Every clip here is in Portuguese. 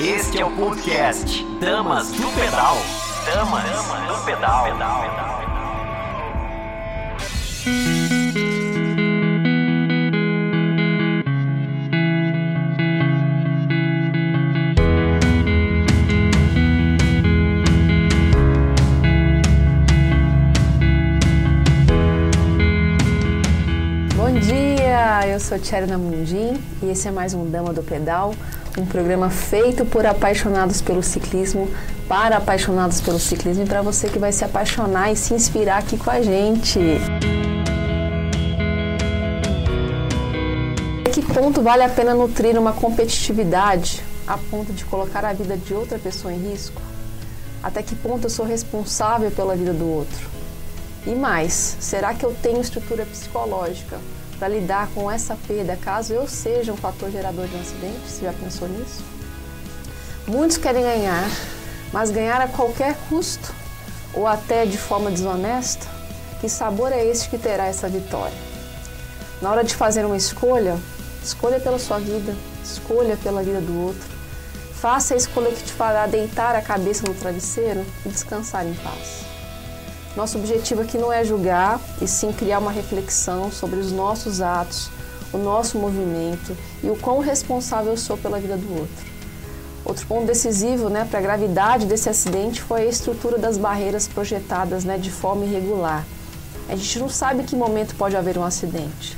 Este é o podcast Damas do Pedal. Damas do Pedal. Bom dia, eu sou Tcherna Mundim e esse é mais um Dama do Pedal, um programa feito por apaixonados pelo ciclismo, para apaixonados pelo ciclismo e para você que vai se apaixonar e se inspirar aqui com a gente. A que ponto vale a pena nutrir uma competitividade a ponto de colocar a vida de outra pessoa em risco? Até que ponto eu sou responsável pela vida do outro? E mais, será que eu tenho estrutura psicológica para lidar com essa perda caso eu seja um fator gerador de um acidente? Você já pensou nisso? Muitos querem ganhar, mas ganhar a qualquer custo ou até de forma desonesta? Que sabor é este que terá essa vitória? Na hora de fazer uma escolha, escolha pela sua vida, escolha pela vida do outro. Faça a escolha que te fará deitar a cabeça no travesseiro e descansar em paz. Nosso objetivo aqui não é julgar, e sim criar uma reflexão sobre os nossos atos, o nosso movimento e o quão responsável eu sou pela vida do outro. Outro ponto decisivo né, para a gravidade desse acidente foi a estrutura das barreiras projetadas né, de forma irregular. A gente não sabe que momento pode haver um acidente.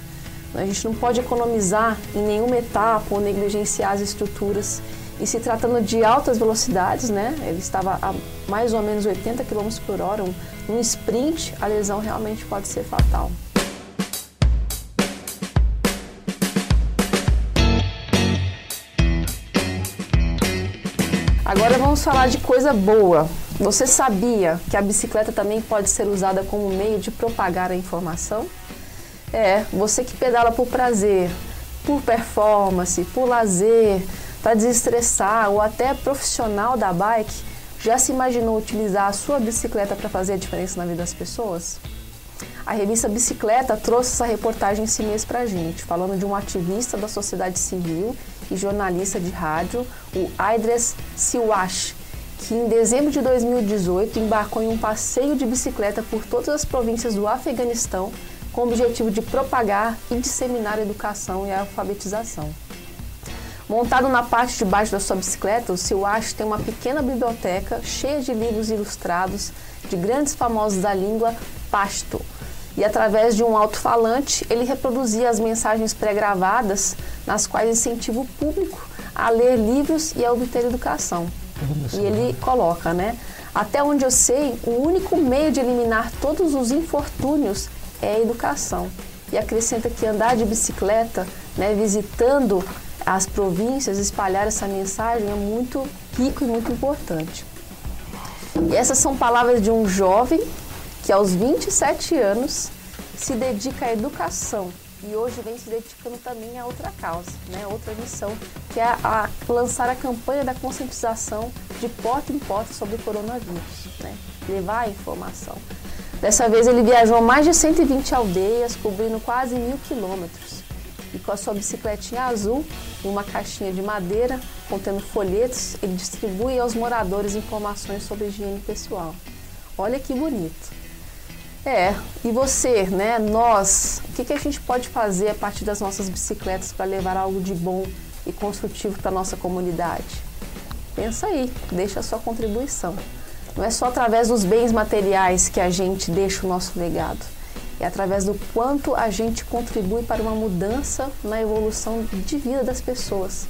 A gente não pode economizar em nenhuma etapa ou negligenciar as estruturas. E se tratando de altas velocidades, né, ele estava a mais ou menos 80 km por hora, um, um sprint, a lesão realmente pode ser fatal. Agora vamos falar de coisa boa. Você sabia que a bicicleta também pode ser usada como meio de propagar a informação? É, você que pedala por prazer, por performance, por lazer, para desestressar ou até profissional da bike, já se imaginou utilizar a sua bicicleta para fazer a diferença na vida das pessoas? A revista Bicicleta trouxe essa reportagem esse mês para a gente, falando de um ativista da sociedade civil e jornalista de rádio, o Aidres Siwash, que em dezembro de 2018 embarcou em um passeio de bicicleta por todas as províncias do Afeganistão com o objetivo de propagar e disseminar educação e alfabetização. Montado na parte de baixo da sua bicicleta, o Siwash tem uma pequena biblioteca cheia de livros ilustrados de grandes famosos da língua pashto. E através de um alto-falante, ele reproduzia as mensagens pré-gravadas, nas quais incentiva o público a ler livros e a obter educação. E ele coloca, né? Até onde eu sei, o único meio de eliminar todos os infortúnios é a educação. E acrescenta que andar de bicicleta, né, visitando as províncias, espalhar essa mensagem é muito rico e muito importante. E essas são palavras de um jovem que aos 27 anos se dedica à educação e hoje vem se dedicando também a outra causa, né, outra missão, que é a, a lançar a campanha da conscientização de porta em porta sobre o coronavírus, né, levar a informação. Dessa vez ele viajou mais de 120 aldeias, cobrindo quase mil quilômetros. E com a sua bicicletinha azul, em uma caixinha de madeira, contendo folhetos, ele distribui aos moradores informações sobre higiene pessoal. Olha que bonito. É, e você, né, nós, o que, que a gente pode fazer a partir das nossas bicicletas para levar algo de bom e construtivo para a nossa comunidade? Pensa aí, deixa a sua contribuição. Não é só através dos bens materiais que a gente deixa o nosso legado. É através do quanto a gente contribui para uma mudança na evolução de vida das pessoas.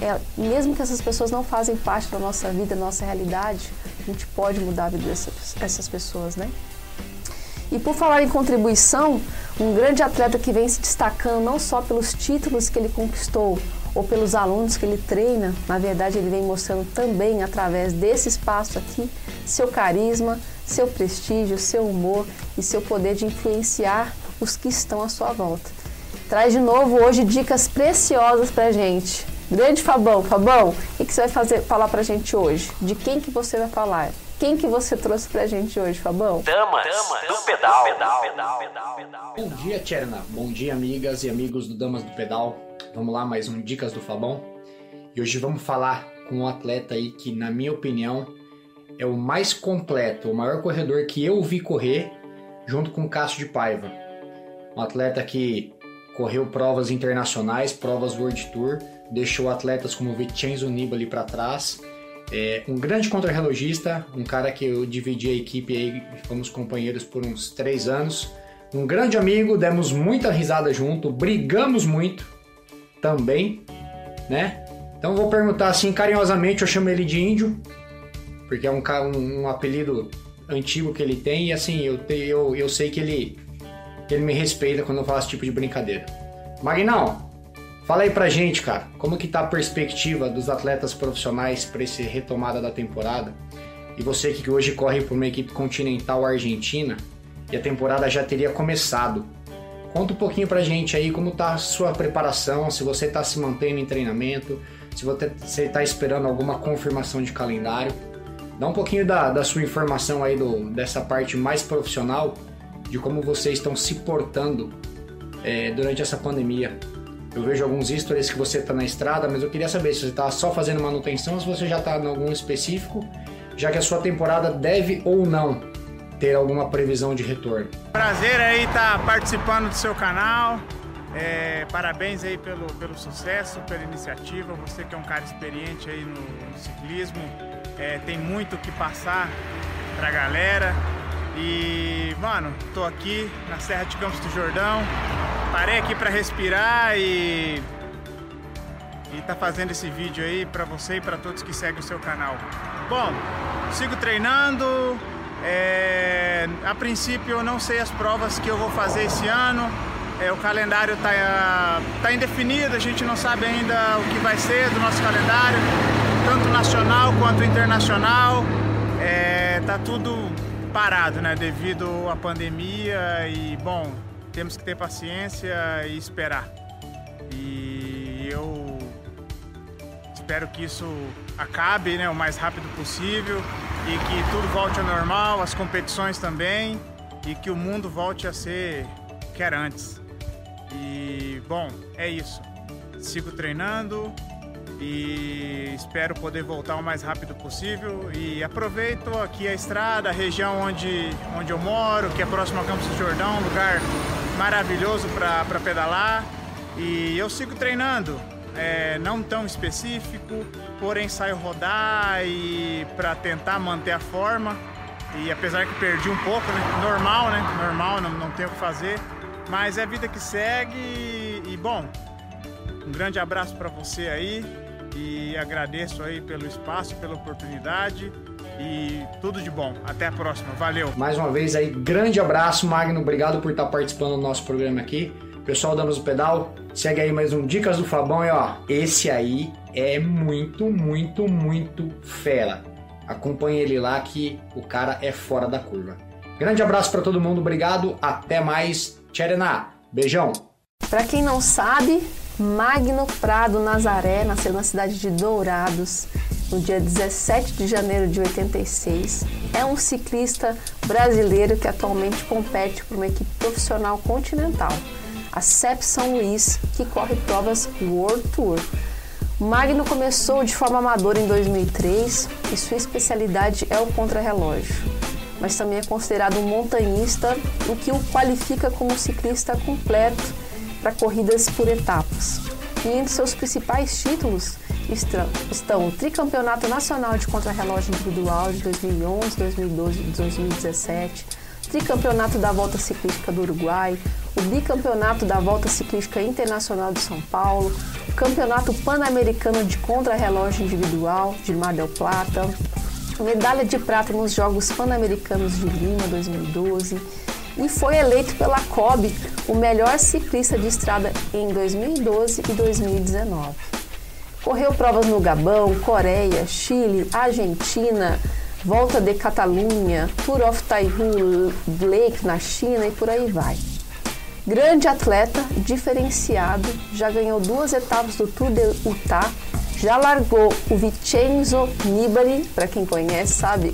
É, mesmo que essas pessoas não fazem parte da nossa vida, da nossa realidade, a gente pode mudar a vida dessas, dessas pessoas, né? E por falar em contribuição, um grande atleta que vem se destacando não só pelos títulos que ele conquistou ou pelos alunos que ele treina, na verdade ele vem mostrando também através desse espaço aqui seu carisma, seu prestígio, seu humor e seu poder de influenciar os que estão à sua volta. Traz de novo hoje dicas preciosas pra gente. Grande Fabão, Fabão, o que você vai fazer, falar pra gente hoje? De quem que você vai falar? Quem que você trouxe pra gente hoje, Fabão? Damas, do pedal. pedal, pedal, pedal, pedal. Bom dia, Tcherna. Bom dia, amigas e amigos do Damas do Pedal. Vamos lá, mais um Dicas do Fabão. E hoje vamos falar com um atleta aí que, na minha opinião, é o mais completo, o maior corredor que eu vi correr, junto com o Cássio de Paiva. Um atleta que correu provas internacionais, provas World Tour, deixou atletas como Vincenzo Nibali para trás. É um grande contrarrelogista, um cara que eu dividi a equipe aí, fomos companheiros por uns três anos. Um grande amigo, demos muita risada junto, brigamos muito também, né? Então vou perguntar assim carinhosamente, eu chamo ele de índio, porque é um, um, um apelido antigo que ele tem e assim eu, eu, eu sei que ele, ele me respeita quando eu faço esse tipo de brincadeira. Magnão, fala aí pra gente, cara, como que tá a perspectiva dos atletas profissionais para essa retomada da temporada? E você que hoje corre por uma equipe continental argentina e a temporada já teria começado. Conta um pouquinho pra gente aí como tá a sua preparação, se você tá se mantendo em treinamento, se você está esperando alguma confirmação de calendário. Dá um pouquinho da, da sua informação aí do, dessa parte mais profissional, de como vocês estão se portando é, durante essa pandemia. Eu vejo alguns stories que você está na estrada, mas eu queria saber se você está só fazendo manutenção ou se você já está em algum específico, já que a sua temporada deve ou não ter alguma previsão de retorno. Prazer aí estar tá participando do seu canal. É, parabéns aí pelo, pelo sucesso, pela iniciativa. Você que é um cara experiente aí no, no ciclismo, é, tem muito que passar pra galera. E, mano, tô aqui na Serra de Campos do Jordão. Parei aqui para respirar e e tá fazendo esse vídeo aí para você e para todos que seguem o seu canal. Bom, sigo treinando. É, a princípio eu não sei as provas que eu vou fazer esse ano. É, o calendário está tá indefinido, a gente não sabe ainda o que vai ser do nosso calendário, tanto nacional quanto internacional. É, tá tudo parado, né, devido à pandemia e, bom, temos que ter paciência e esperar. E eu espero que isso acabe, né, o mais rápido possível e que tudo volte ao normal, as competições também e que o mundo volte a ser que era antes. E bom, é isso. Sigo treinando e espero poder voltar o mais rápido possível. E aproveito aqui a estrada, a região onde, onde eu moro, que é próximo a Campos do Jordão, um lugar maravilhoso para pedalar. E eu sigo treinando, é, não tão específico, porém saio rodar e para tentar manter a forma. E apesar que perdi um pouco, né? normal, né? Normal, não, não tenho o que fazer. Mas é a vida que segue e, bom, um grande abraço para você aí e agradeço aí pelo espaço, pela oportunidade e tudo de bom. Até a próxima. Valeu. Mais uma vez aí, grande abraço, Magno. Obrigado por estar participando do nosso programa aqui. Pessoal, damos o pedal. Segue aí mais um Dicas do Fabão e ó, esse aí é muito, muito, muito fera. Acompanhe ele lá que o cara é fora da curva. Grande abraço para todo mundo, obrigado, até mais. Tcherená, beijão. Para quem não sabe, Magno Prado Nazaré nasceu na cidade de Dourados no dia 17 de janeiro de 86. É um ciclista brasileiro que atualmente compete por uma equipe profissional continental, a CEP São Luís, que corre provas World Tour. Magno começou de forma amadora em 2003 e sua especialidade é o contrarrelógio mas também é considerado um montanhista, o que o qualifica como ciclista completo para corridas por etapas. E entre seus principais títulos estão o Tricampeonato Nacional de Contrarrelógio Individual de 2011, 2012 e 2017, Tricampeonato da Volta Ciclística do Uruguai, o Bicampeonato da Volta Ciclística Internacional de São Paulo, o Campeonato Pan-Americano de Contrarrelógio Individual de Mar del Plata, medalha de prata nos Jogos Pan-Americanos de Lima 2012 e foi eleito pela COB o melhor ciclista de estrada em 2012 e 2019. Correu provas no Gabão, Coreia, Chile, Argentina, Volta de Catalunha, Tour of Taihu Lake na China e por aí vai. Grande atleta, diferenciado, já ganhou duas etapas do Tour de Utah já largou o Vincenzo Nibali, para quem conhece sabe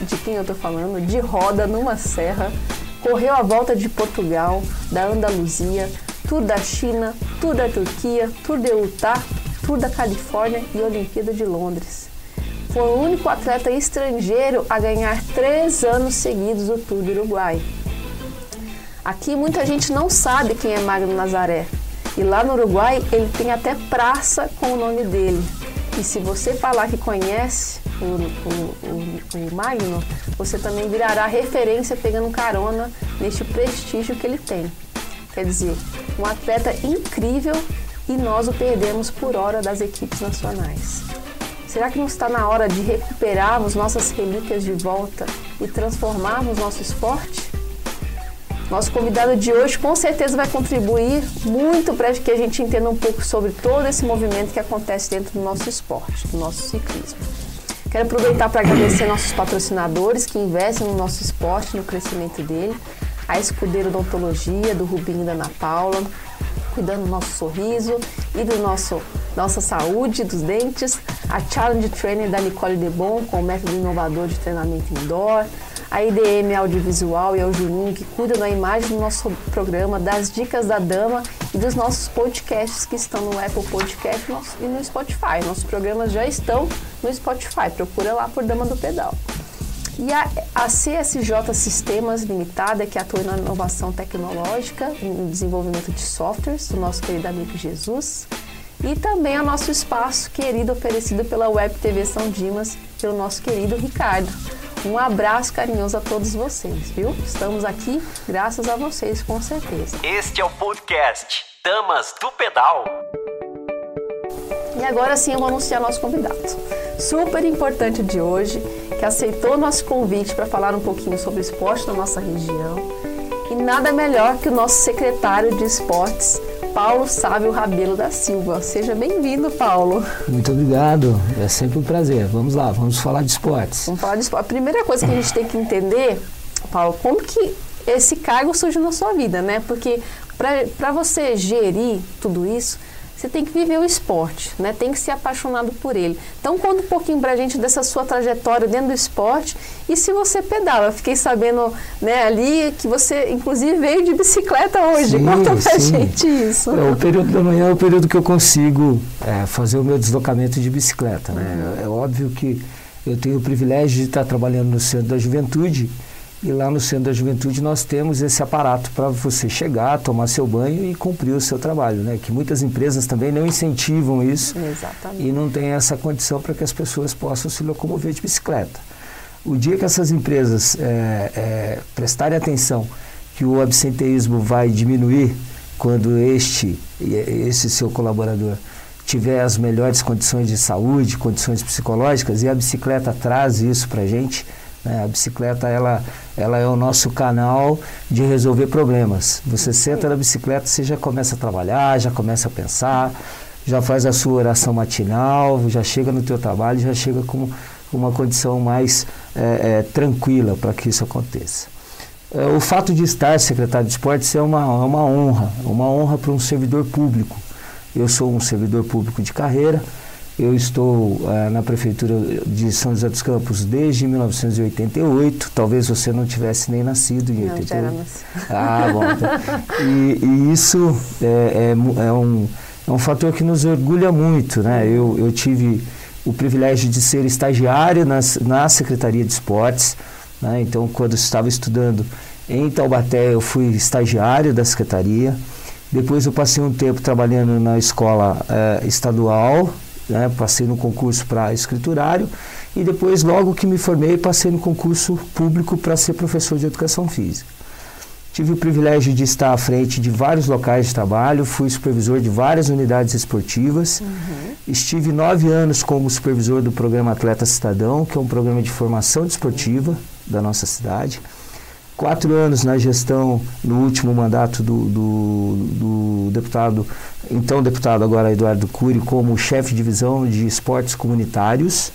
de quem eu estou falando, de roda numa serra, correu a volta de Portugal, da Andaluzia, Tour da China, Tour da Turquia, Tour de Utah, Tour da Califórnia e Olimpíada de Londres. Foi o único atleta estrangeiro a ganhar três anos seguidos o Tour do Uruguai. Aqui muita gente não sabe quem é Magno Nazaré. E lá no Uruguai ele tem até praça com o nome dele. E se você falar que conhece o, o Magno, você também virará referência pegando carona neste prestígio que ele tem. Quer dizer, um atleta incrível e nós o perdemos por hora das equipes nacionais. Será que não está na hora de recuperarmos nossas relíquias de volta e transformarmos nosso esporte? Nosso convidado de hoje com certeza vai contribuir muito para que a gente entenda um pouco sobre todo esse movimento que acontece dentro do nosso esporte, do nosso ciclismo. Quero aproveitar para agradecer nossos patrocinadores que investem no nosso esporte, no crescimento dele, a Escudeiro Odontologia, do Rubinho e da Ana Paula, cuidando do nosso sorriso e do nosso nossa saúde dos dentes, a Challenge Training da Nicole Debon com o método inovador de treinamento indoor, a IDM Audiovisual e ao Juninho, que cuida da imagem do nosso programa, das dicas da dama e dos nossos podcasts que estão no Apple Podcast e no Spotify. Nossos programas já estão no Spotify, procura lá por Dama do Pedal. E a, a CSJ Sistemas Limitada, que atua na inovação tecnológica, no desenvolvimento de softwares, do nosso querido amigo Jesus. E também o nosso espaço querido oferecido pela Web TV São Dimas, pelo nosso querido Ricardo. Um abraço carinhoso a todos vocês, viu? Estamos aqui graças a vocês, com certeza. Este é o podcast Damas do Pedal. E agora sim eu vou anunciar nosso convidado. Super importante de hoje, que aceitou nosso convite para falar um pouquinho sobre esporte na nossa região. E nada melhor que o nosso secretário de esportes, Paulo Sávio Rabelo da Silva. Seja bem-vindo, Paulo. Muito obrigado, é sempre um prazer. Vamos lá, vamos falar de esportes. Vamos falar de esporte. A primeira coisa que a gente tem que entender, Paulo, como que esse cargo surgiu na sua vida, né? Porque para você gerir tudo isso, você tem que viver o esporte, né? Tem que ser apaixonado por ele. Então conta um pouquinho pra gente dessa sua trajetória dentro do esporte e se você pedala. Eu fiquei sabendo, né, ali que você inclusive veio de bicicleta hoje. Sim, conta pra sim. gente isso. É, o período da manhã é o período que eu consigo é, fazer o meu deslocamento de bicicleta, né? É óbvio que eu tenho o privilégio de estar trabalhando no centro da juventude e lá no Centro da Juventude nós temos esse aparato para você chegar, tomar seu banho e cumprir o seu trabalho, né? Que muitas empresas também não incentivam isso Exatamente. e não tem essa condição para que as pessoas possam se locomover de bicicleta. O dia que essas empresas é, é, prestarem atenção que o absenteísmo vai diminuir quando este, esse seu colaborador tiver as melhores condições de saúde, condições psicológicas, e a bicicleta traz isso para a gente, né? A bicicleta ela, ela é o nosso canal de resolver problemas. Você senta na bicicleta, você já começa a trabalhar, já começa a pensar, já faz a sua oração matinal, já chega no teu trabalho, já chega com uma condição mais é, é, tranquila para que isso aconteça. É, o fato de estar secretário de esportes é uma, é uma honra, uma honra para um servidor público. Eu sou um servidor público de carreira, eu estou uh, na Prefeitura de São José dos Campos desde 1988. Talvez você não tivesse nem nascido em Não, 88. já era, mas... Ah, bom. Então, e, e isso é, é, é um, é um fator que nos orgulha muito. Né? Eu, eu tive o privilégio de ser estagiário nas, na Secretaria de Esportes. Né? Então, quando estava estudando em Taubaté, eu fui estagiário da Secretaria. Depois eu passei um tempo trabalhando na escola eh, estadual, né? passei no concurso para escriturário e depois, logo que me formei, passei no concurso público para ser professor de educação física. Tive o privilégio de estar à frente de vários locais de trabalho, fui supervisor de várias unidades esportivas. Estive nove anos como supervisor do programa Atleta Cidadão, que é um programa de formação desportiva da nossa cidade. Quatro anos na gestão, no último mandato do, do, do deputado, então deputado agora Eduardo Cury, como chefe de divisão de esportes comunitários.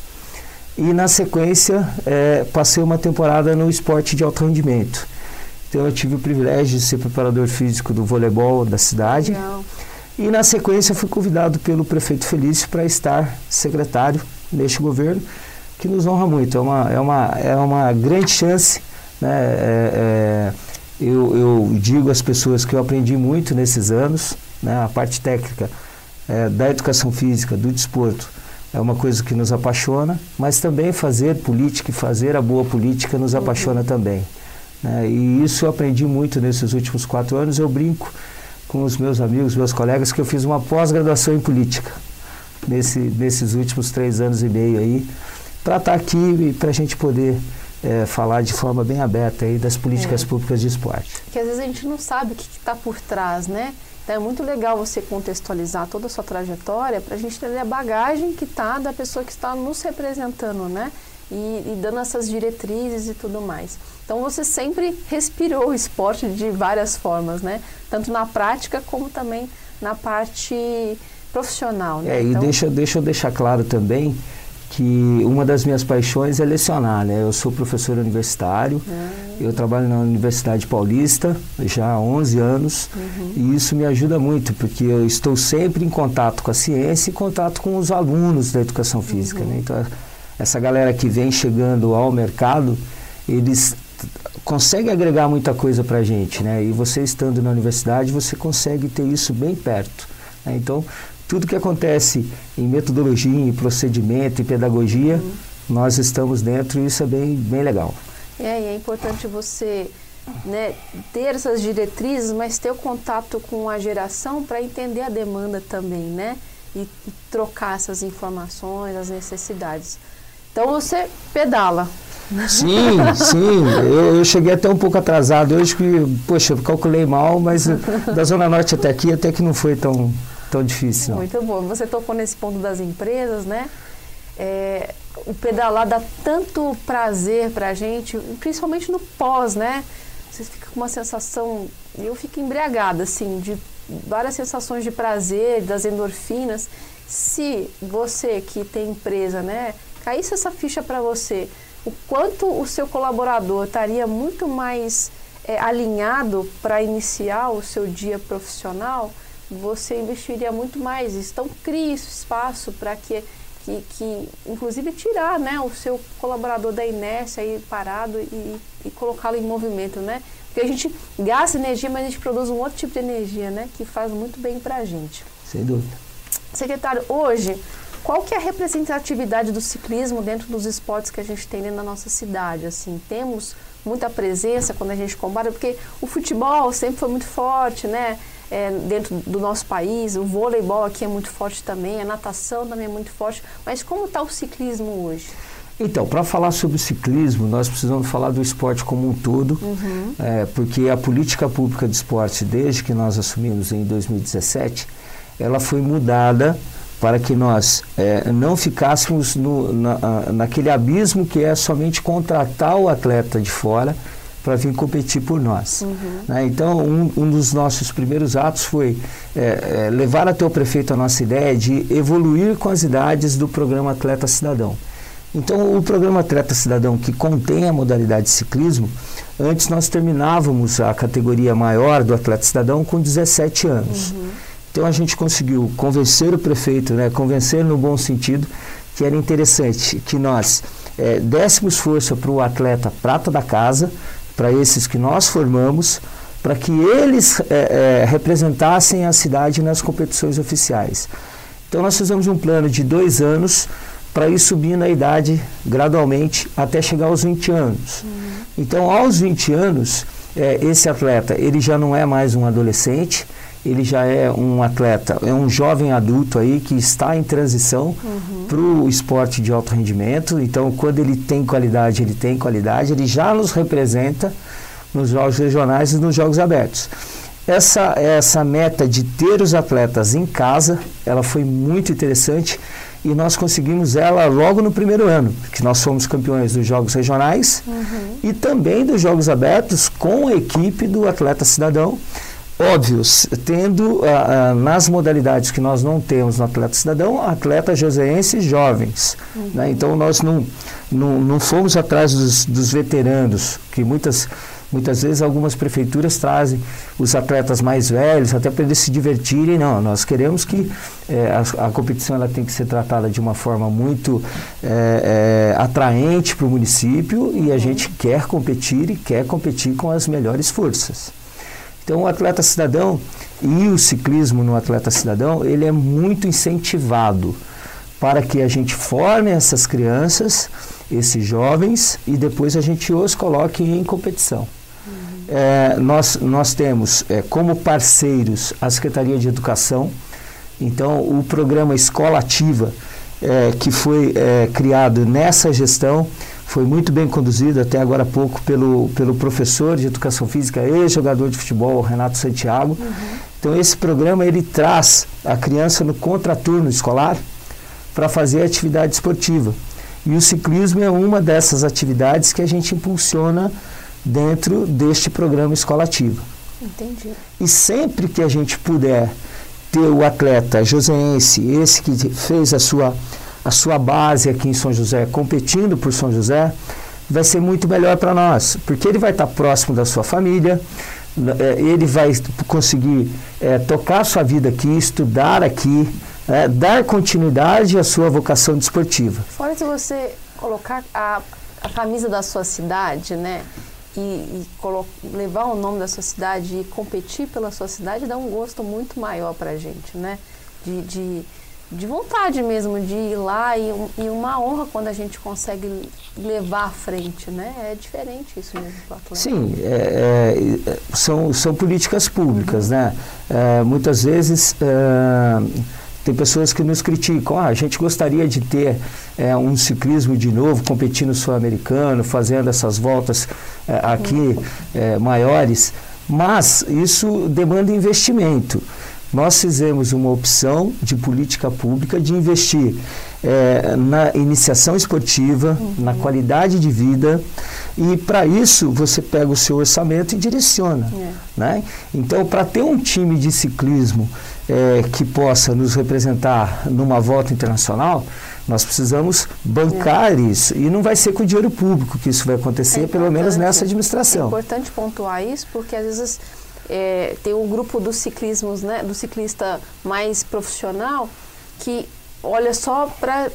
E na sequência, eh, passei uma temporada no esporte de alto rendimento. Então eu tive o privilégio de ser preparador físico do voleibol da cidade. Legal. E na sequência fui convidado pelo prefeito Felício para estar secretário neste governo, que nos honra muito. É uma, é uma, é uma grande chance. Né? É, é, eu, eu digo às pessoas que eu aprendi muito nesses anos. Né? A parte técnica é, da educação física, do desporto, é uma coisa que nos apaixona, mas também fazer política e fazer a boa política nos apaixona também. Né? E isso eu aprendi muito nesses últimos quatro anos. Eu brinco com os meus amigos, meus colegas, que eu fiz uma pós-graduação em política nesse, nesses últimos três anos e meio aí, para estar tá aqui e para a gente poder é, falar de forma bem aberta aí das políticas é. públicas de esporte. Que às vezes a gente não sabe o que está por trás, né? Então é muito legal você contextualizar toda a sua trajetória para a gente entender a bagagem que está da pessoa que está nos representando, né? E, e, dando essas diretrizes e tudo mais. Então você sempre respirou o esporte de várias formas, né? Tanto na prática como também na parte profissional. Né? É, então... e deixa, deixa eu deixar claro também que uma das minhas paixões é lecionar, né? Eu sou professor universitário, ah. eu trabalho na Universidade Paulista já há 11 anos uhum. e isso me ajuda muito, porque eu estou sempre em contato com a ciência e em contato com os alunos da educação física, uhum. né? Então, essa galera que vem chegando ao mercado, eles conseguem agregar muita coisa para a gente, né? E você estando na universidade, você consegue ter isso bem perto. Né? Então, tudo que acontece em metodologia, em procedimento, em pedagogia, uhum. nós estamos dentro e isso é bem, bem legal. É, e é importante você né, ter essas diretrizes, mas ter o contato com a geração para entender a demanda também, né? E, e, trocar essas informações, as necessidades. Então você pedala. Sim, sim. Eu, eu, cheguei até um pouco atrasado hoje, que, poxa, eu calculei mal, mas da Zona Norte até aqui até que não foi tão, tão difícil. Muito bom. Você tocou nesse ponto das empresas, né? É, o pedalar dá tanto prazer para gente, principalmente no pós, né? Você fica com uma sensação, eu fico embriagada, assim, de várias sensações de prazer, das endorfinas. Se você que tem empresa, né, caísse essa ficha para você, o quanto o seu colaborador estaria muito mais é, alinhado para iniciar o seu dia profissional, você investiria muito mais. Então, crie esse espaço para que, que, que, inclusive, tirar né, o seu colaborador da inércia aí parado e, e colocá-lo em movimento, né? Porque a gente gasta energia, mas a gente produz um outro tipo de energia, né? Que faz muito bem para a gente. Sem dúvida. Secretário, hoje, qual que é a representatividade do ciclismo dentro dos esportes que a gente tem da nossa cidade? Assim, temos muita presença quando a gente compara, porque o futebol sempre foi muito forte, né? É, dentro do nosso país, o voleibol aqui é muito forte também, a natação também é muito forte, mas como está o ciclismo hoje? Então, para falar sobre ciclismo, nós precisamos falar do esporte como um todo, uhum. é, porque a política pública de esporte, desde que nós assumimos em 2017, ela foi mudada para que nós é, não ficássemos no, na, naquele abismo que é somente contratar o atleta de fora para vir competir por nós. Uhum. Né? Então, um, um, dos nossos primeiros atos foi é, é, levar até o prefeito a nossa ideia de evoluir com as idades do programa Atleta Cidadão. Então, o programa Atleta Cidadão, que contém a modalidade de ciclismo, antes nós terminávamos a categoria maior do Atleta Cidadão com 17 anos. Uhum. Então, a gente conseguiu convencer o prefeito, né, convencer no bom sentido, que era interessante que nós é, dessemos força para o atleta prata da casa, para esses que nós formamos, para que eles é, é, representassem a cidade nas competições oficiais. Então nós fizemos um plano de dois anos para ir subindo a idade gradualmente até chegar aos 20 anos. Uhum. Então aos 20 anos, é, esse atleta ele já não é mais um adolescente, ele já é um atleta, é um jovem adulto aí que está em transição uhum. para o esporte de alto rendimento. Então, quando ele tem qualidade, ele tem qualidade, ele já nos representa nos jogos regionais e nos jogos abertos. Essa, essa meta de ter os atletas em casa, ela foi muito interessante e nós conseguimos ela logo no primeiro ano, que nós fomos campeões dos Jogos Regionais uhum. e também dos Jogos Abertos com a equipe do Atleta Cidadão, óbvios, tendo ah, ah, nas modalidades que nós não temos no atleta cidadão, atletas joseenses jovens. Uhum. Né? Então nós não, não, não fomos atrás dos, dos, veteranos, que muitas, muitas vezes algumas prefeituras trazem os atletas mais velhos até para eles se divertirem. Não, nós queremos que é, a, a, competição ela tem que ser tratada de uma forma muito é, é, atraente para o município e a uhum. gente quer competir e quer competir com as melhores forças. Então, o atleta cidadão e o ciclismo no atleta cidadão, ele é muito incentivado para que a gente forme essas crianças, esses jovens, e depois a gente os coloque em competição. Uhum. É, nós, nós temos é, como parceiros a Secretaria de Educação, então o programa Escola Ativa, é, que foi é, criado nessa gestão, foi muito bem conduzido até agora há pouco pelo, pelo professor de educação física e jogador de futebol, Renato Santiago. Uhum. Então esse programa ele traz a criança no contraturno escolar para fazer atividade esportiva. E o ciclismo é uma dessas atividades que a gente impulsiona dentro deste programa Escola Ativa. Entendi. E sempre que a gente puder ter o atleta joseense, esse que fez a sua a sua base aqui em São José, competindo por São José, vai ser muito melhor para nós, porque ele vai estar próximo da sua família, é, ele vai conseguir é, tocar sua vida aqui, estudar aqui, é, dar continuidade à sua vocação desportiva. Fora de você colocar a, a camisa da sua cidade, né? E, e levar o nome da sua cidade e competir pela sua cidade dá um gosto muito maior para a gente, né? de, de de vontade mesmo de ir lá e, e, uma honra quando a gente consegue levar à frente, né? É diferente isso mesmo para atleta. Sim, é, é, são, são políticas públicas, uhum. né? É, muitas vezes é, tem pessoas que nos criticam, ah, a gente gostaria de ter é, um ciclismo de novo, competindo sul-americano, fazendo essas voltas é, aqui uhum. maiores, mas isso demanda investimento nós fizemos uma opção de política pública de investir é, na iniciação esportiva, uhum. na qualidade de vida, e para isso você pega o seu orçamento e direciona. É. Né? Então, para ter um time de ciclismo é, que possa nos representar numa volta internacional, nós precisamos bancar é. isso. E não vai ser com o dinheiro público que isso vai acontecer, é pelo menos nessa administração. É importante pontuar isso, porque às vezes é, tem um grupo dos ciclismos, né, do ciclista mais profissional, que olha só para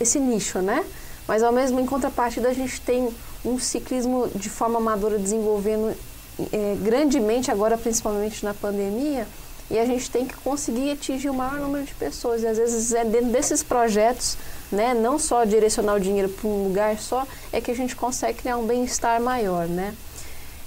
esse nicho, né? Mas ao mesmo em contrapartida a gente tem um ciclismo de forma amadora desenvolvendo é, grandemente agora, principalmente na pandemia, e a gente tem que conseguir atingir o maior número de pessoas. E às vezes é dentro desses projetos, né, não só direcionar o dinheiro para um lugar só, é que a gente consegue criar um bem-estar maior, né?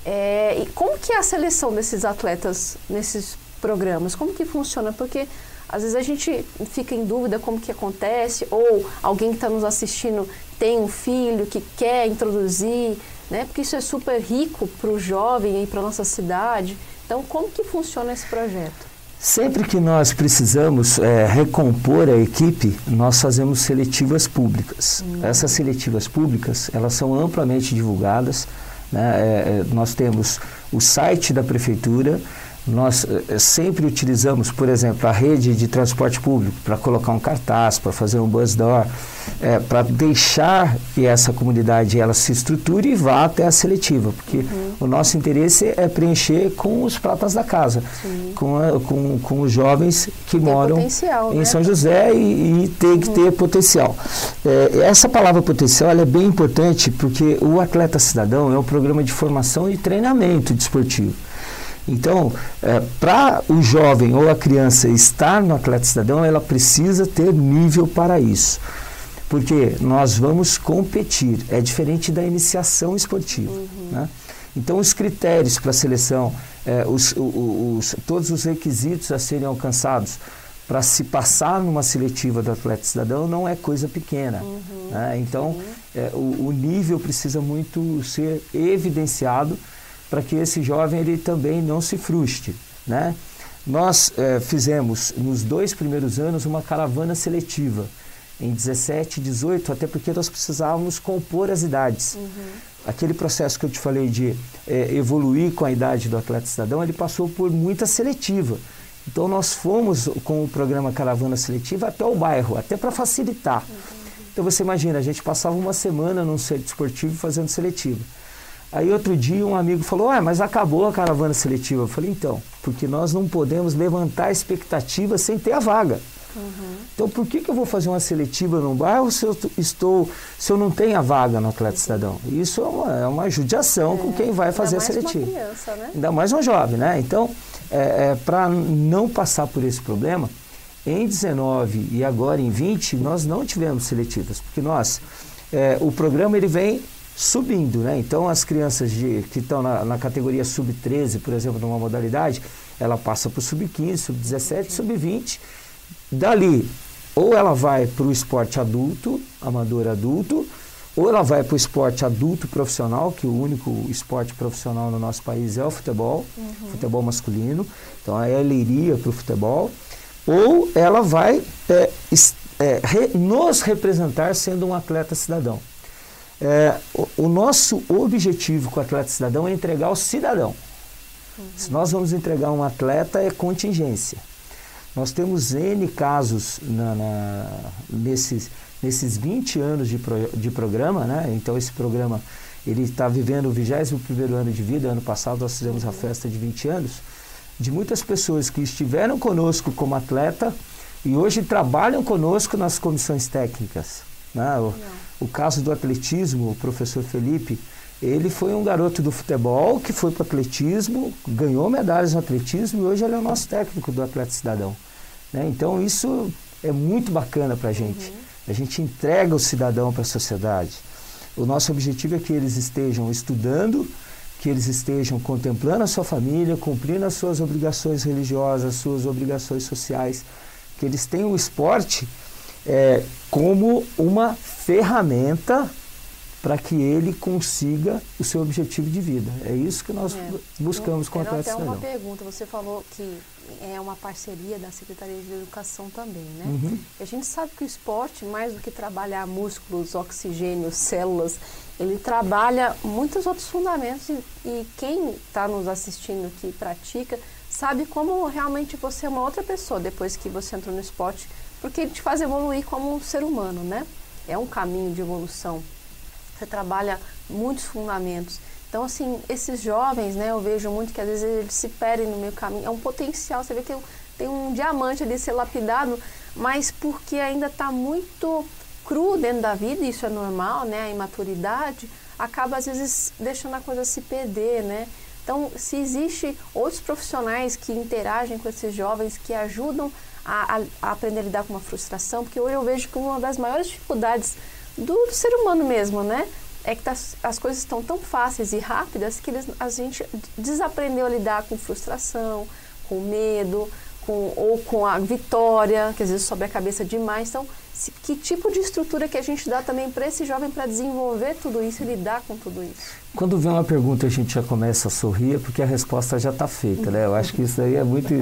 É, e como que é a seleção desses atletas nesses programas? Como que funciona? Porque às vezes a gente fica em dúvida como que acontece, ou alguém que está nos assistindo tem um filho que quer introduzir, né? Porque isso é super rico para o jovem e para nossa cidade. Então, como que funciona esse projeto? Sempre que nós precisamos é, recompor a equipe, nós fazemos seletivas públicas. Hum. Essas seletivas públicas, elas são amplamente divulgadas. Né? É, é, nós temos o site da prefeitura, nós é, sempre utilizamos, por exemplo, a rede de transporte público para colocar um cartaz, para fazer um bus door, é, para deixar que essa comunidade ela se estruture e vá até a seletiva, porque uhum. o nosso interesse é preencher com os pratas da casa, com, a, com, com, os jovens que tem moram em né? São José e, e tem que uhum. ter potencial. É, essa palavra potencial é bem importante porque o Atleta Cidadão é um programa de formação e treinamento desportivo. Então, é, para o jovem ou a criança estar no atleta cidadão, ela precisa ter nível para isso. Porque nós vamos competir, é diferente da iniciação esportiva. Uhum. Né? Então, os critérios para a seleção, é, os, os, todos os requisitos a serem alcançados para se passar numa seletiva do atleta cidadão não é coisa pequena. Uhum, né? Então, é, o, o, nível precisa muito ser evidenciado para que esse jovem ele também não se frustre, né? Nós é, fizemos nos dois primeiros anos uma caravana seletiva em 17, 18, até porque nós precisávamos compor as idades. Uhum. Aquele processo que eu te falei de é, evoluir com a idade do atleta cidadão, ele passou por muita seletiva. Então nós fomos com o programa Caravana Seletiva até o bairro, até para facilitar. Uhum. Então você imagina, a gente passava uma semana num centro esportivo fazendo seletiva. Aí outro dia um amigo falou, ah, mas acabou a caravana seletiva. Eu falei, então, porque nós não podemos levantar expectativa sem ter a vaga. Uhum. Então, por que, que eu vou fazer uma seletiva num bairro se eu, estou, se eu não tenho a vaga no atleta cidadão? Isso é uma, é uma judiação é. com quem vai fazer a seletiva. Ainda mais uma criança, né? Ainda mais um jovem, né? Então, é, é para não passar por esse problema, em 19 e agora em 20, nós não tivemos seletivas, porque nós, é, o programa ele vem subindo, né? Então as crianças de, que estão na, na categoria sub-13, por exemplo, numa modalidade, ela passa para o sub-15, sub-17, sub-20. Dali, ou ela vai para o esporte adulto, amador adulto, ou ela vai para o esporte adulto profissional, que o único esporte profissional no nosso país é o futebol, uhum. futebol masculino. Então aí ela iria para o futebol, ou ela vai é, é, re, nos representar sendo um atleta cidadão. É, o, o, nosso objetivo com o atleta cidadão é entregar o cidadão. Uhum. Se nós vamos entregar um atleta, é contingência. Nós temos N casos na, na, nesses, nesses 20 anos de, pro, de programa, né? então esse programa ele está vivendo o 21 ano de vida, ano passado nós fizemos a uhum. festa de 20 anos, de muitas pessoas que estiveram conosco como atleta e hoje trabalham conosco nas comissões técnicas. Né? O, o caso do atletismo, o professor Felipe, ele foi um garoto do futebol que foi para o atletismo, ganhou medalhas no atletismo e hoje ele é o nosso técnico do Atleta Cidadão. Né? Então isso é muito bacana para a gente. Uhum. A gente entrega o cidadão para a sociedade. O nosso objetivo é que eles estejam estudando, que eles estejam contemplando a sua família, cumprindo as suas obrigações religiosas, as suas obrigações sociais, que eles tenham o esporte é, como uma ferramenta para que ele consiga o seu objetivo de vida. É isso que nós é. buscamos com a Até Cidadão. uma pergunta, você falou que é uma parceria da Secretaria de Educação também, né? Uhum. A gente sabe que o esporte, mais do que trabalhar músculos, oxigênio, células, ele trabalha muitos outros fundamentos e, e quem está nos assistindo que pratica sabe como realmente você é uma outra pessoa depois que você entrou no esporte, porque ele te faz evoluir como um ser humano, né? É um caminho de evolução. Você trabalha muitos fundamentos. Então, assim, esses jovens, né, eu vejo muito que às vezes eles se perdem no meio caminho. É um potencial, você vê que tem um diamante ali ser lapidado, mas porque ainda está muito cru dentro da vida, isso é normal, né, a imaturidade, acaba às vezes deixando a coisa se perder, né. Então, se existe outros profissionais que interagem com esses jovens, que ajudam a, a, aprender a lidar com uma frustração, porque hoje eu vejo que uma das maiores dificuldades do, ser humano mesmo, né? É que tá, as coisas estão tão fáceis e rápidas que a gente desaprendeu a lidar com frustração, com medo, com, ou com a vitória, que às vezes sobe a cabeça demais. Então, se, que tipo de estrutura que a gente dá também para esse jovem para desenvolver tudo isso e lidar com tudo isso? Quando vem uma pergunta a gente já começa a sorrir porque a resposta já está feita, né? Eu acho que isso aí é muito,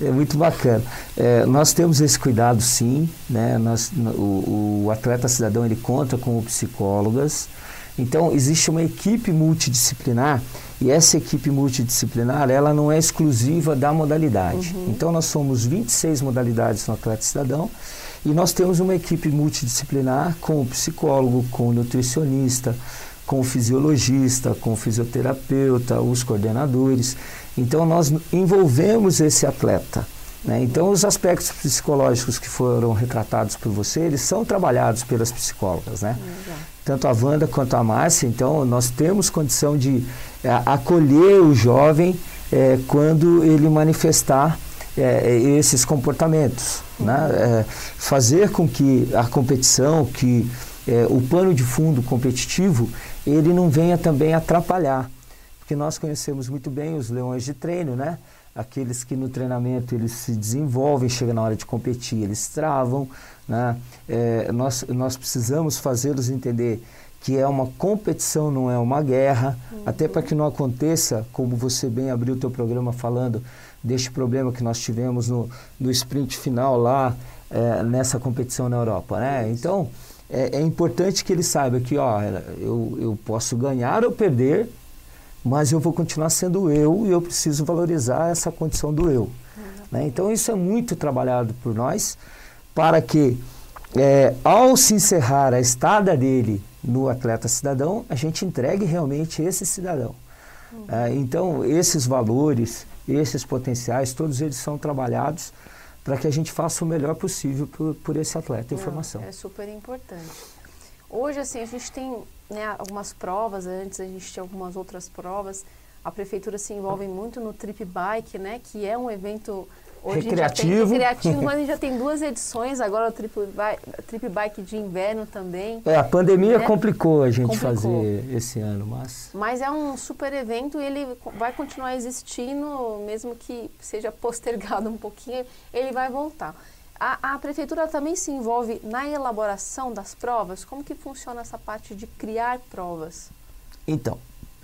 é muito bacana. É, nós temos esse cuidado sim, né? Nós, o, o atleta cidadão ele conta com psicólogas, então existe uma equipe multidisciplinar e essa equipe multidisciplinar, ela não é exclusiva da modalidade. Uhum. Então, nós somos 26 modalidades no Atleta Cidadão e nós temos uma equipe multidisciplinar com o psicólogo, com o nutricionista, com o fisiologista, com o fisioterapeuta, os coordenadores. Então, nós envolvemos esse atleta. Né? Então, os aspectos psicológicos que foram retratados por você, eles são trabalhados pelas psicólogas, né? Tanto a Wanda quanto a Márcia, então, nós temos condição de é, acolher o jovem é, quando ele manifestar é, esses comportamentos, né? É, fazer com que a competição, que é, o pano de fundo competitivo, ele não venha também atrapalhar, porque nós conhecemos muito bem os leões de treino, né? Aqueles que no treinamento eles se desenvolvem, chega na hora de competir, eles travam, né? É, nós, nós precisamos fazê-los entender que é uma competição, não é uma guerra, uhum. até para que não aconteça, como você bem abriu o teu programa falando, deste problema que nós tivemos no, no sprint final lá, é, nessa competição na Europa, né? Então, é, é, importante que ele saiba que, ó, eu, eu posso ganhar ou perder, mas eu vou continuar sendo eu e eu preciso valorizar essa condição do eu. Uhum. Né? Então, isso é muito trabalhado por nós para que, é, ao se encerrar a estada dele no atleta cidadão, a gente entregue realmente esse cidadão. Uhum. É, então, esses valores, esses potenciais, todos eles são trabalhados para que a gente faça o melhor possível por, por esse atleta em Não, formação. É super importante. Hoje, assim, a gente tem né, algumas provas, antes a gente tinha algumas outras provas. A prefeitura se envolve muito no Trip Bike, né, que é um evento hoje Recreativo. Recreativo, mas a gente já tem duas edições, agora o Trip Bike, Trip Bike de inverno também. É, a pandemia né? complicou a gente Complicou. fazer esse ano, mas Mas é um super evento e ele vai continuar existindo, mesmo que seja postergado um pouquinho, ele vai voltar. A, a prefeitura também se envolve na elaboração das provas? Como que funciona essa parte de criar provas? Então,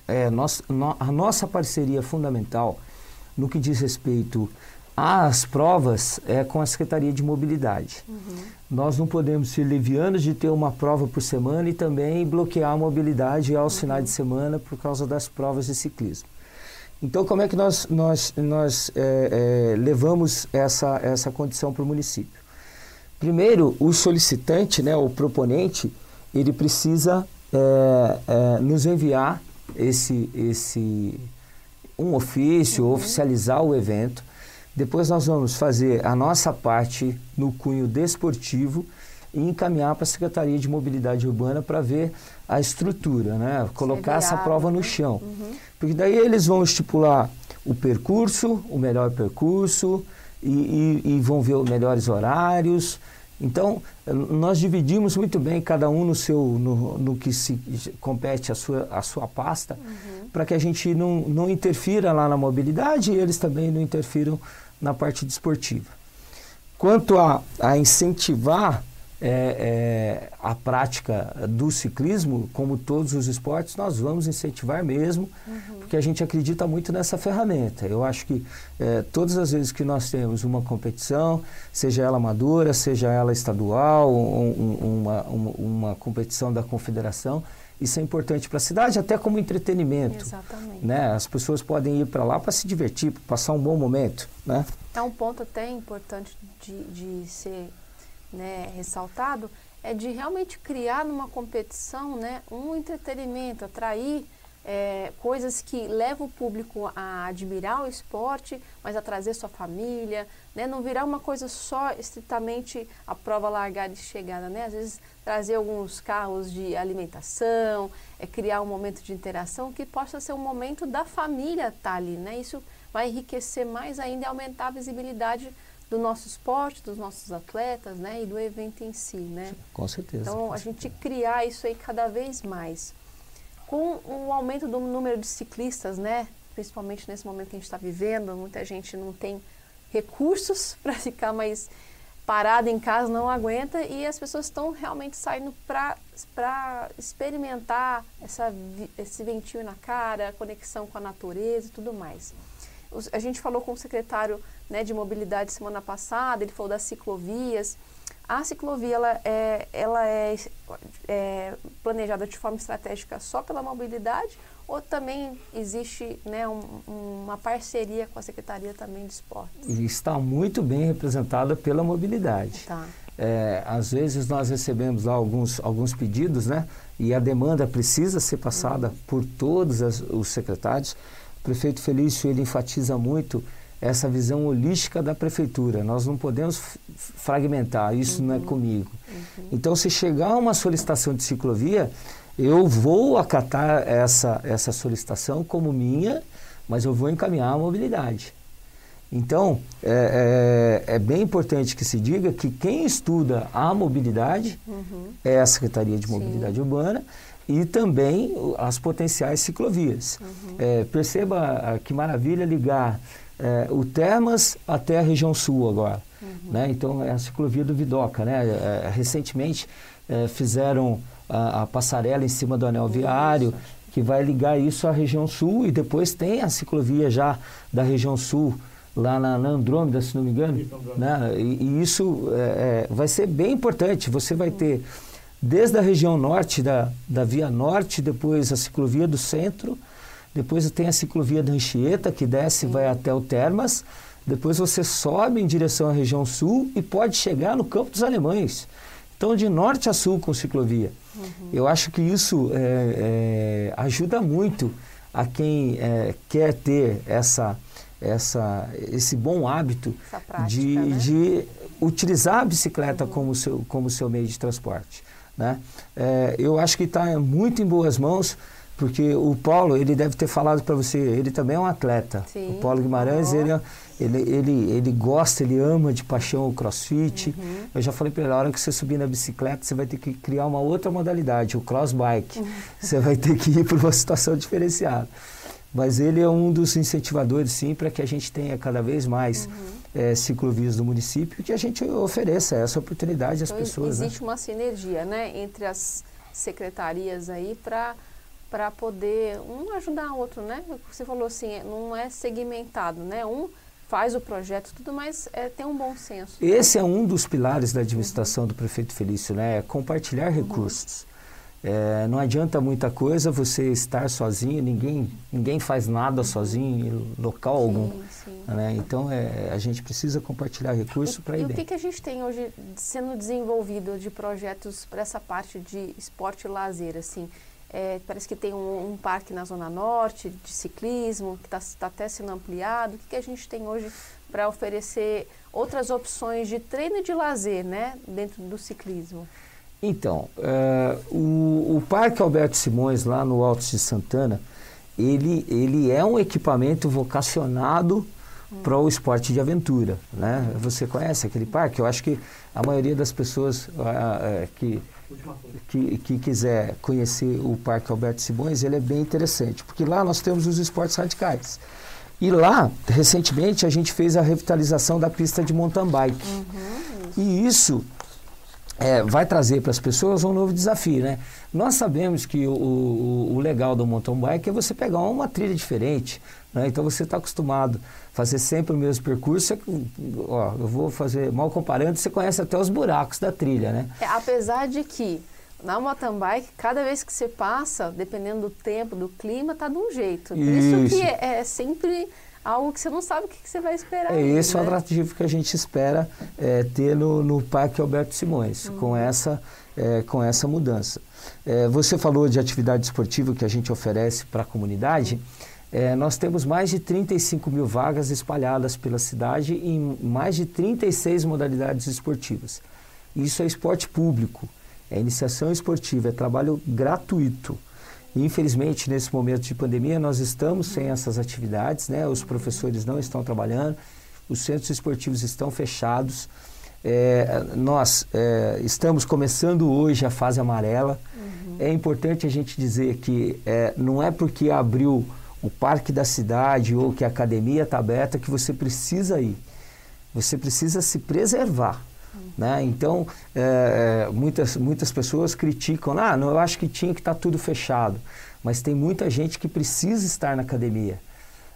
é, nós, no- a nossa parceria fundamental no que diz respeito às provas é com a Secretaria de Mobilidade. Nós não podemos ser levianos de ter uma prova por semana e também bloquear a mobilidade aos finais de semana por causa das provas de ciclismo. Então, como é que nós, nós, nós é, é, levamos essa, essa condição para o município? Primeiro, o solicitante, né, o proponente, ele precisa é, é, nos enviar esse, esse um ofício, oficializar o evento. Depois nós vamos fazer a nossa parte no cunho desportivo e encaminhar para a Secretaria de Mobilidade Urbana para ver a estrutura, né? colocar essa prova no né? chão. Porque daí eles vão estipular o percurso, o melhor percurso, e, e- e vão ver os melhores horários. Então, nós dividimos muito bem, cada um no seu no, no que se compete a sua, a sua pasta, para que a gente não, não interfira lá na mobilidade e eles também não interfiram na parte desportiva. Quanto a, a incentivar é, é, a prática do ciclismo, como todos os esportes, nós vamos incentivar mesmo, porque a gente acredita muito nessa ferramenta. Eu acho que é, todas as vezes que nós temos uma competição, seja ela amadora, seja ela estadual, um- um- uma, uma, uma competição da confederação, isso é importante para a cidade, até como entretenimento. Exatamente. Né? As pessoas podem ir para lá para se divertir, para passar um bom momento. Né? É um ponto até importante de, de ser né, ressaltado, é de realmente criar numa competição né, um entretenimento, atrair é, coisas que levam o público a admirar o esporte, mas a trazer sua família, né, não virar uma coisa só estritamente a prova largada e chegada, né? Às vezes trazer alguns carros de alimentação, é criar um momento de interação que possa ser um momento da família estar ali, né? Isso vai enriquecer mais ainda e aumentar a visibilidade do nosso esporte, dos nossos atletas, né? E do evento em si, né? Com certeza. Então, a gente criar isso aí cada vez mais. Com o aumento do número de ciclistas, né? Principalmente nesse momento que a gente está vivendo, muita gente não tem recursos para ficar mais parada em casa, não aguenta, e as pessoas estão realmente saindo para experimentar essa, esse ventinho na cara, conexão com a natureza e tudo mais. A gente falou com o secretário né, de mobilidade semana passada, ele falou das ciclovias. A ciclovia ela é, ela é, é planejada de forma estratégica só pela mobilidade ou também existe né, um- uma parceria com a Secretaria também de Esportes? Está muito bem representada pela mobilidade. Tá. É, às vezes nós recebemos lá alguns, alguns pedidos, né? E a demanda precisa ser passada por todos as- os secretários. O prefeito Felício ele enfatiza muito essa visão holística da prefeitura. Nós não podemos fragmentar, isso não é comigo. Então, se chegar uma solicitação de ciclovia, eu vou acatar essa, essa solicitação como minha, mas eu vou encaminhar a mobilidade. Então, é, é- é bem importante que se diga que quem estuda a mobilidade é a Secretaria de Mobilidade Urbana e também as potenciais ciclovias. É, perceba ah, que maravilha ligar é, o Termas até a região sul agora. Né? Então, é a ciclovia do Vidoca. Né? É, recentemente é, fizeram a, a passarela em cima do anel viário, que vai ligar isso à região sul e depois tem a ciclovia já da região sul lá na, na Andrômeda, se não me engano, né? E, e isso é, é, vai ser bem importante. Você vai ter desde a região norte da, da Via Norte, depois a ciclovia do centro, depois tem a ciclovia da Anchieta que desce e vai até o Termas, depois você sobe em direção à região sul e pode chegar no Campo dos Alemães. Então, de norte a sul com ciclovia. Eu acho que isso é, é, ajuda muito a quem é, quer ter essa, essa, esse bom hábito prática, de, né? de utilizar a bicicleta uhum. como, seu, como seu meio de transporte. Né? É, eu acho que está muito em boas mãos, porque o Paulo, ele deve ter falado para você, ele também é um atleta. Sim. O Paulo Guimarães, uhum. ele, é, ele, ele, ele gosta, ele ama de paixão o crossfit. Uhum. Eu já falei para ele, a hora que você subir na bicicleta, você vai ter que criar uma outra modalidade, o cross bike. Uhum. Você vai ter que ir para uma situação diferenciada. Mas ele é um dos incentivadores, sim, para que a gente tenha cada vez mais é, ciclovias do município e que a gente ofereça essa oportunidade às então, pessoas. Existe né? uma sinergia né, entre as secretarias aí para para poder um ajudar o outro, né? Você falou assim, não é segmentado, né? Um faz o projeto, tudo, mas é, tem um bom senso. Esse é um dos pilares da administração uhum. do prefeito Felício, né? É compartilhar uhum. recursos. É, não adianta muita coisa você estar sozinho, ninguém, ninguém faz nada uhum. sozinho em local sim, algum. Sim. Né? Então é, a gente precisa compartilhar recursos para ir E bem. o que, que a gente tem hoje sendo desenvolvido de projetos para essa parte de esporte e lazer? Assim? É, parece que tem um, um, parque na Zona Norte de ciclismo, que está tá até sendo ampliado. O que, que a gente tem hoje para oferecer outras opções de treino e de lazer né, dentro do ciclismo? Então, uh, o, o, Parque Alberto Simões, lá no Alto de Santana, ele, ele é um equipamento vocacionado hum. para o esporte de aventura. Né? Você conhece aquele parque? Eu acho que a maioria das pessoas uh, uh, que, que, que, quiser conhecer o Parque Alberto Simões, ele é bem interessante, porque lá nós temos os esportes radicais. E lá, recentemente, a gente fez a revitalização da pista de mountain bike. Uhum, e isso é, vai trazer para as pessoas um novo desafio, né? Nós sabemos que o, o, o, legal do mountain bike é você pegar uma trilha diferente, né? Então você está acostumado a fazer sempre o mesmo percurso, ó, eu vou fazer, mal comparando, você conhece até os buracos da trilha, né? É, apesar de que na mountain bike, cada vez que você passa, dependendo do tempo, do clima, tá de um jeito. Por isso, isso que é, é sempre algo que você não sabe o que, que você vai esperar. É esse né? o atrativo que a gente espera é, ter no, no Parque Alberto Simões, Uhum. com, essa, é, com essa mudança. É, você falou de atividade esportiva que a gente oferece para a comunidade. É, nós temos mais de 35 mil vagas espalhadas pela cidade em mais de 36 modalidades esportivas. Isso é esporte público, é iniciação esportiva, é trabalho gratuito. Infelizmente, nesse momento de pandemia, nós estamos sem essas atividades, né? os professores não estão trabalhando, os centros esportivos estão fechados. É, nós é, estamos começando hoje a fase amarela. Uhum. É importante a gente dizer que é, não é porque abriu o parque da cidade ou que a academia está aberta que você precisa ir. Você precisa se preservar. Né? Então, é, muitas, muitas pessoas criticam, ah, não, eu acho que tinha que estar tá tudo fechado. Mas tem muita gente que precisa estar na academia.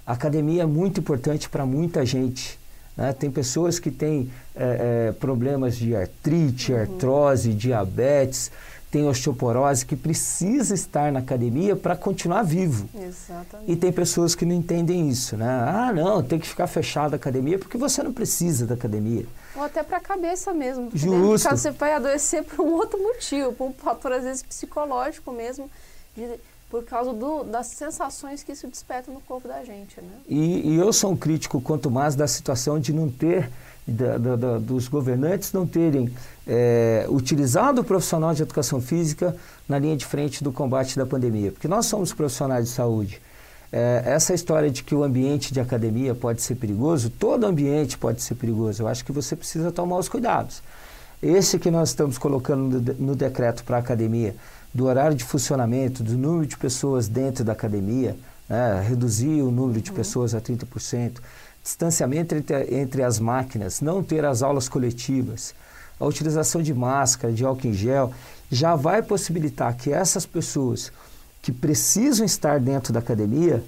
A academia é muito importante para muita gente. Né? Tem pessoas que têm é, é, problemas de artrite, uhum. artrose, diabetes, tem osteoporose, que precisa estar na academia para continuar vivo. Exatamente. E tem pessoas que não entendem isso, né? Ah, não, tem que ficar fechada a academia porque você não precisa da academia. Ou até para a cabeça mesmo. Porque Justo. Caso você vai adoecer por um outro motivo, por um fator às vezes psicológico mesmo, de, por causa do, das sensações que isso desperta no corpo da gente, né? E, e eu sou um crítico quanto mais da situação de não ter da, da, da, dos governantes não terem é, utilizado o profissional de educação física na linha de frente do combate da pandemia. Porque nós somos profissionais de saúde. É, essa história de que o ambiente de academia pode ser perigoso, todo ambiente pode ser perigoso. Eu acho que você precisa tomar os cuidados. Esse que nós estamos colocando no, no decreto para a academia, do horário de funcionamento, do número de pessoas dentro da academia, né, reduzir o número de uhum. pessoas a 30%, distanciamento entre, entre as máquinas, não ter as aulas coletivas, a utilização de máscara, de álcool em gel, já vai possibilitar que essas pessoas que precisam estar dentro da academia,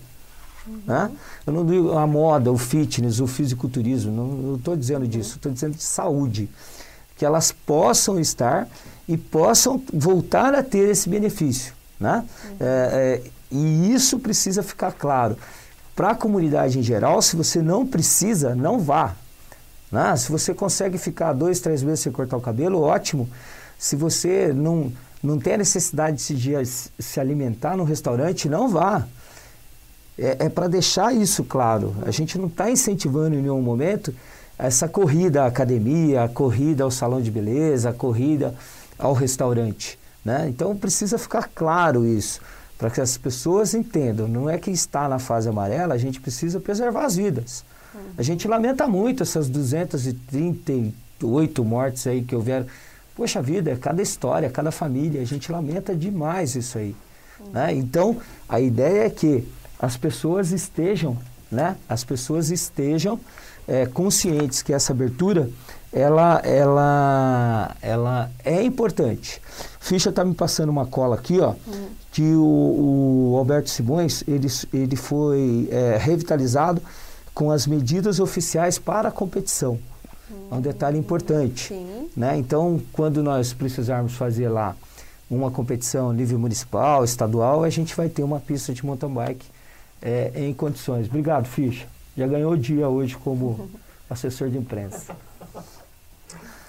uhum. né? eu não digo a moda, o fitness, o fisiculturismo, não estou dizendo disso, estou dizendo de saúde, que elas possam estar e possam voltar a ter esse benefício. Né? Uhum. É, é, e isso precisa ficar claro. Para a comunidade em geral, se você não precisa, não vá. Né? Se você consegue ficar dois, três meses sem cortar o cabelo, ótimo. Se você não, não tem a necessidade de se, de se alimentar no restaurante, não vá. é, é para deixar isso claro. A gente não está incentivando em nenhum momento essa corrida à academia, a corrida ao salão de beleza, a corrida ao restaurante. Né? Então precisa ficar claro isso, para que as pessoas entendam. Não é que está na fase amarela, a gente precisa preservar as vidas. A gente lamenta muito essas 238 mortes aí que houveram. Poxa vida, cada história, cada família, a gente lamenta demais isso aí. Né? Então, a ideia é que as pessoas estejam, né? As pessoas estejam é, conscientes que essa abertura ela, ela, ela é importante. Ficha está me passando uma cola aqui, ó, que o, o, Alberto Simões ele, ele foi é, revitalizado com as medidas oficiais para a competição. É um detalhe importante. Sim. Né? Então, quando nós precisarmos fazer lá uma competição nível municipal, estadual, a gente vai ter uma pista de mountain bike é, em condições. Obrigado, Ficha. Já ganhou o dia hoje como assessor de imprensa.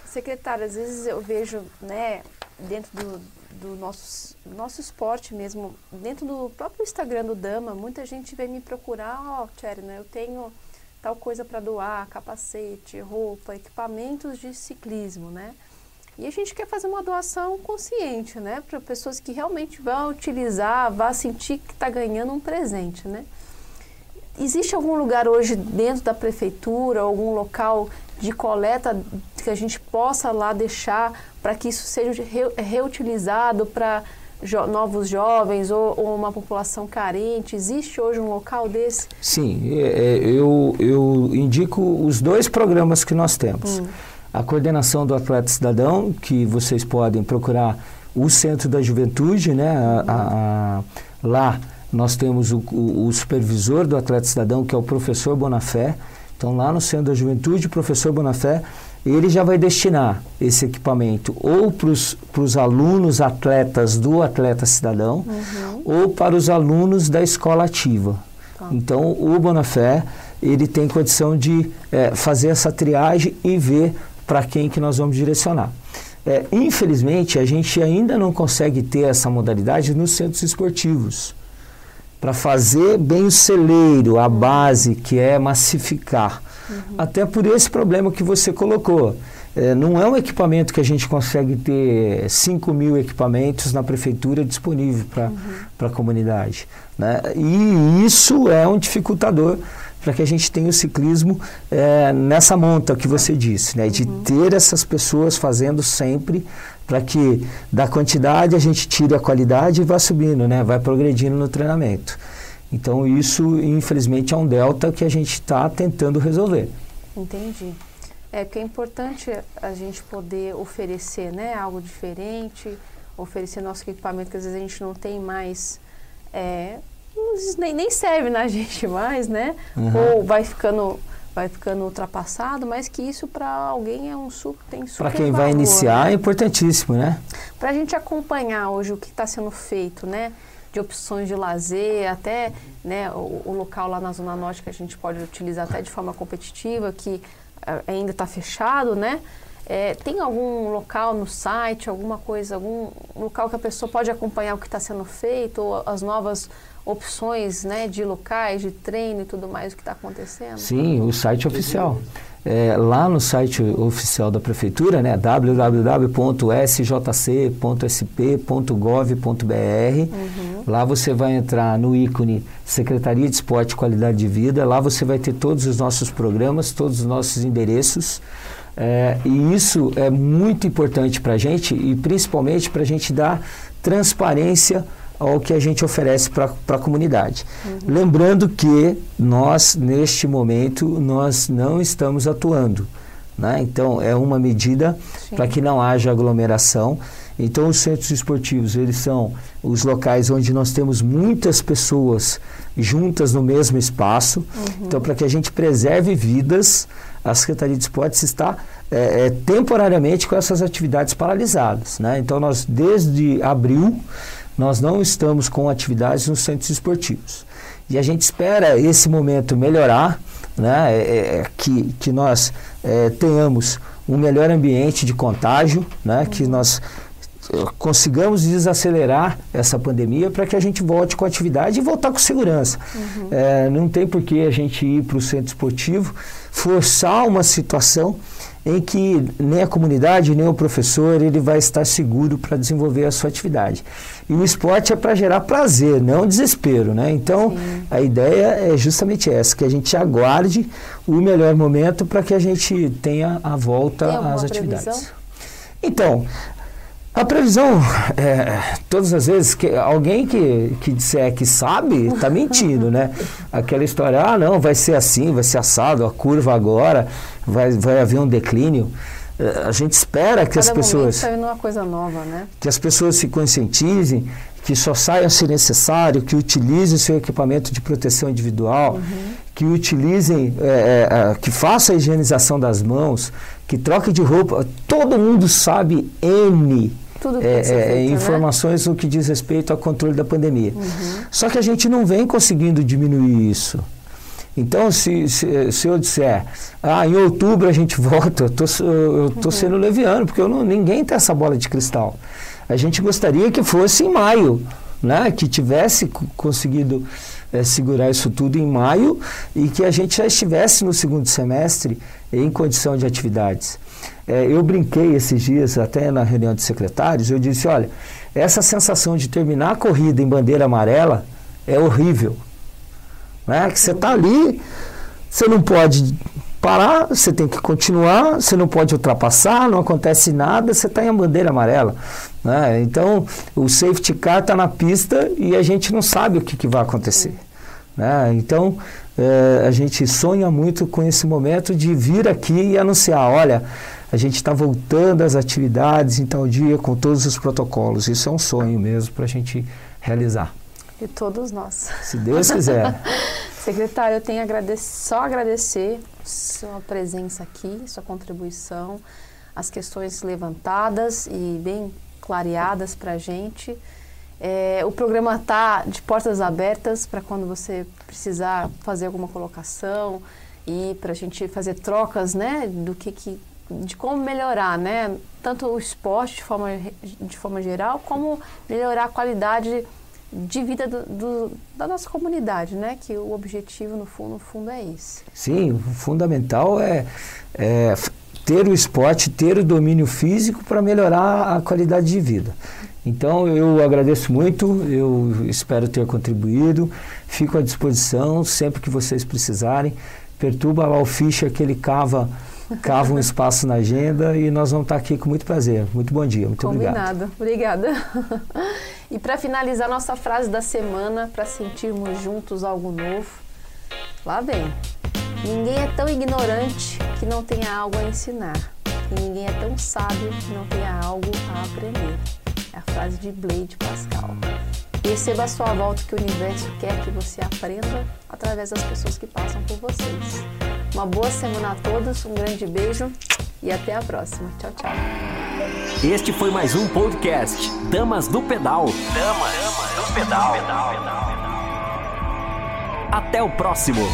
Secretário, às vezes eu vejo, né, dentro do, do nosso, nosso esporte mesmo, dentro do próprio Instagram do Dama, muita gente vem me procurar, ó, oh, né, eu tenho tal coisa para doar, capacete, roupa, equipamentos de ciclismo, né? E a gente quer fazer uma doação consciente, né? Para pessoas que realmente vão utilizar, vão sentir que está ganhando um presente, né? Existe algum lugar hoje dentro da prefeitura, algum local de coleta que a gente possa lá deixar para que isso seja reutilizado para jo novos jovens ou, ou, uma população carente? Existe hoje um local desse? Sim, é, é eu, eu indico os dois programas que nós temos. Hum. A coordenação do Atleta Cidadão, que vocês podem procurar o Centro da Juventude, né? A, a, a, lá nós temos o, o, o, supervisor do Atleta Cidadão, que é o professor Bonafé. Então, lá no Centro da Juventude, o professor Bonafé, ele já vai destinar esse equipamento ou para os alunos atletas do Atleta Cidadão uhum. ou para os alunos da escola ativa. Tá. Então, o Bonafé, ele tem condição de é, fazer essa triagem e ver para quem que nós vamos direcionar. É, infelizmente, a gente ainda não consegue ter essa modalidade nos centros esportivos. Para fazer bem o celeiro, a base, que é massificar. Uhum. Até por esse problema que você colocou. É, não é um equipamento que a gente consegue ter 5 mil equipamentos na prefeitura disponível para uhum. a comunidade. Né? E isso é um dificultador para que a gente tenha o ciclismo é, nessa monta que você disse, né? de uhum. ter essas pessoas fazendo sempre para que da quantidade a gente tire a qualidade e vá subindo, né? vai progredindo no treinamento. Então isso, infelizmente, é um delta que a gente está tentando resolver. Entendi. É porque é importante a gente poder oferecer né, algo diferente, oferecer nosso equipamento que às vezes a gente não tem mais é, nem, nem serve na gente mais, né? Uhum. Ou vai ficando vai ficando ultrapassado, mas que isso para alguém é um super tem super Para quem valor, vai iniciar né? é importantíssimo, né? Para a gente acompanhar hoje o que está sendo feito, né? De opções de lazer, até né, o, o, local lá na Zona Norte que a gente pode utilizar até de forma competitiva, que uh, ainda está fechado, né? É, tem algum local no site, alguma coisa, algum local que a pessoa pode acompanhar o que está sendo feito, ou as novas opções né, de locais, de treino e tudo mais, o que está acontecendo? Sim, o site oficial. É, lá no site oficial da prefeitura, né, www.sjc.sp.gov.br, uhum. lá você vai entrar no ícone Secretaria de Esporte e Qualidade de Vida, lá você vai ter todos os nossos programas, todos os nossos endereços, é, e isso é muito importante para a gente e principalmente para a gente dar transparência ao que a gente oferece para a comunidade. Uhum. Lembrando que nós, neste momento, nós não estamos atuando. Né? Então, é uma medida para que não haja aglomeração. Então, os centros esportivos, eles são os locais onde nós temos muitas pessoas juntas no mesmo espaço. Uhum. Então, para que a gente preserve vidas, a Secretaria de Esportes está é, é, temporariamente com essas atividades paralisadas. Né? Então, nós, desde abril, nós não estamos com atividades nos centros esportivos. E a gente espera esse momento melhorar, né, é, é, é que, que nós é, tenhamos um melhor ambiente de contágio, né, que nós consigamos desacelerar essa pandemia para que a gente volte com atividade e voltar com segurança. Uhum. É, não tem por que a gente ir para o centro esportivo, forçar uma situação em que nem a comunidade, nem o professor ele vai estar seguro para desenvolver a sua atividade. E o esporte é para gerar prazer, não desespero, né? Então, Sim. a ideia é justamente essa, que a gente aguarde o melhor momento para que a gente tenha a volta às atividades. Previsão? Então, a previsão, é, todas as vezes, que alguém que, que disser que sabe, está mentindo, né? Aquela história, ah, não, vai ser assim, vai ser assado, a curva agora, vai, vai haver um declínio. É, a gente espera que Cada as pessoas. Uma coisa nova, né? Que as pessoas se conscientizem, que só saiam se necessário, que utilizem seu equipamento de proteção individual, uhum. que utilizem, é, é, que façam a higienização das mãos, que troquem de roupa. Todo mundo sabe N é, é, feito, né? informações né? no que diz respeito ao controle da pandemia. Uhum. Só que a gente não vem conseguindo diminuir isso. Então, se, se, se, eu disser, ah, em outubro a gente volta, eu tô, estou uhum. sendo leviano, porque não, ninguém tem essa bola de cristal. A gente gostaria que fosse em maio, né? que tivesse conseguido é, segurar isso tudo em maio e que a gente já estivesse no segundo semestre em condição de atividades. É, eu brinquei esses dias, até na reunião de secretários, eu disse, olha, essa sensação de terminar a corrida em bandeira amarela é horrível. Né? Que você está ali, você não pode parar, você tem que continuar, você não pode ultrapassar, não acontece nada, você está em bandeira amarela. Né? Então, o safety car está na pista e a gente não sabe o que, que vai acontecer. Né? Então, é, a gente sonha muito com esse momento de vir aqui e anunciar, olha, a gente está voltando às atividades em tal dia com todos os protocolos. Isso é um sonho mesmo para a gente realizar. E todos nós. Se Deus quiser. Secretário, eu tenho só agradecer sua presença aqui, sua contribuição, as questões levantadas e bem clareadas para a gente. É, o programa está de portas abertas para quando você precisar fazer alguma colocação e para a gente fazer trocas, né, do que, que de como melhorar, né? Tanto o esporte de forma, de forma geral, como melhorar a qualidade de vida do, do, da nossa comunidade, né? Que o objetivo, no fundo, no fundo é esse. Sim, o fundamental é, é ter o esporte, ter o domínio físico para melhorar a qualidade de vida. Então eu agradeço muito, eu espero ter contribuído, fico à disposição sempre que vocês precisarem. Perturba lá o ficha que ele cava cava um espaço na agenda e nós vamos estar aqui com muito prazer. Muito bom dia, muito Combinado. obrigado. Obrigada. E para finalizar nossa frase da semana, para sentirmos juntos algo novo, lá vem. Ninguém é tão ignorante que não tenha algo a ensinar. E ninguém é tão sábio que não tenha algo a aprender. É a frase de Blade Pascal. Receba a sua volta que o universo quer que você aprenda através das pessoas que passam por vocês. Uma boa semana a todos, um grande beijo e até a próxima. Tchau, tchau. Este foi mais um podcast Damas do Pedal. Damas do Pedal. Até o próximo.